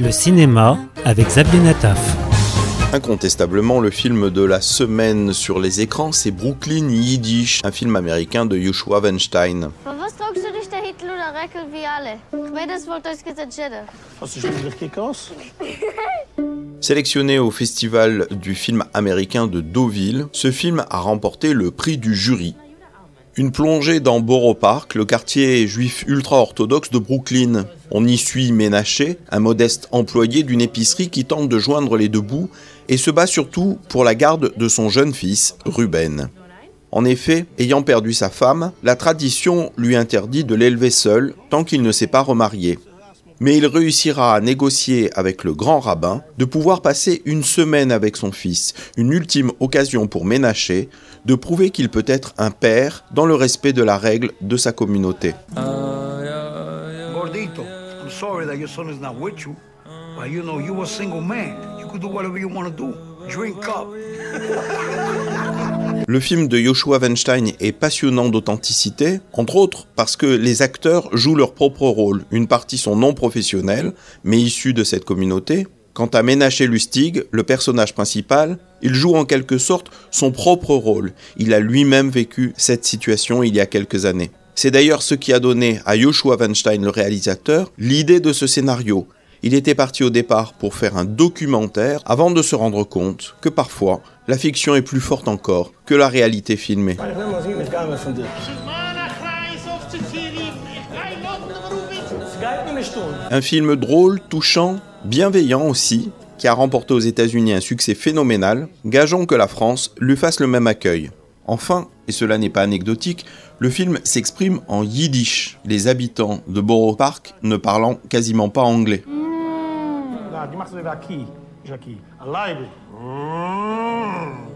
Le cinéma avec Xavier Nataf. Incontestablement, le film de la semaine sur les écrans, c'est Brooklyn Yiddish, un film américain de Joshua Weinstein. Gekosst? Sélectionné au festival du film américain de Deauville, ce film a remporté le prix du jury. Une plongée dans Borough Park, le quartier juif ultra-orthodoxe de Brooklyn. On y suit Ménaché, un modeste employé d'une épicerie qui tente de joindre les deux bouts et se bat surtout pour la garde de son jeune fils, Ruben. En effet, ayant perdu sa femme, la tradition lui interdit de l'élever seul tant qu'il ne s'est pas remarié. Mais il réussira à négocier avec le grand rabbin de pouvoir passer une semaine avec son fils, une ultime occasion pour Ménaché de prouver qu'il peut être un père dans le respect de la règle de sa communauté. Le film de Joshua Weinstein est passionnant d'authenticité, entre autres parce que les acteurs jouent leur propre rôle. Une partie sont non professionnels, mais issus de cette communauté. Quant à Ménaché Lustig, le personnage principal, il joue en quelque sorte son propre rôle. Il a lui-même vécu cette situation il y a quelques années. C'est d'ailleurs ce qui a donné à Joshua Weinstein, le réalisateur, l'idée de ce scénario. Il était parti au départ pour faire un documentaire avant de se rendre compte que parfois, la fiction est plus forte encore que la réalité filmée. Un film drôle, touchant, bienveillant aussi, qui a remporté aux États-Unis un succès phénoménal, gageons que la France lui fasse le même accueil. Enfin, et cela n'est pas anecdotique, le film s'exprime en yiddish, les habitants de Borough Park ne parlant quasiment pas anglais. de Guimarães vai aqui, já aqui. A live. Hum.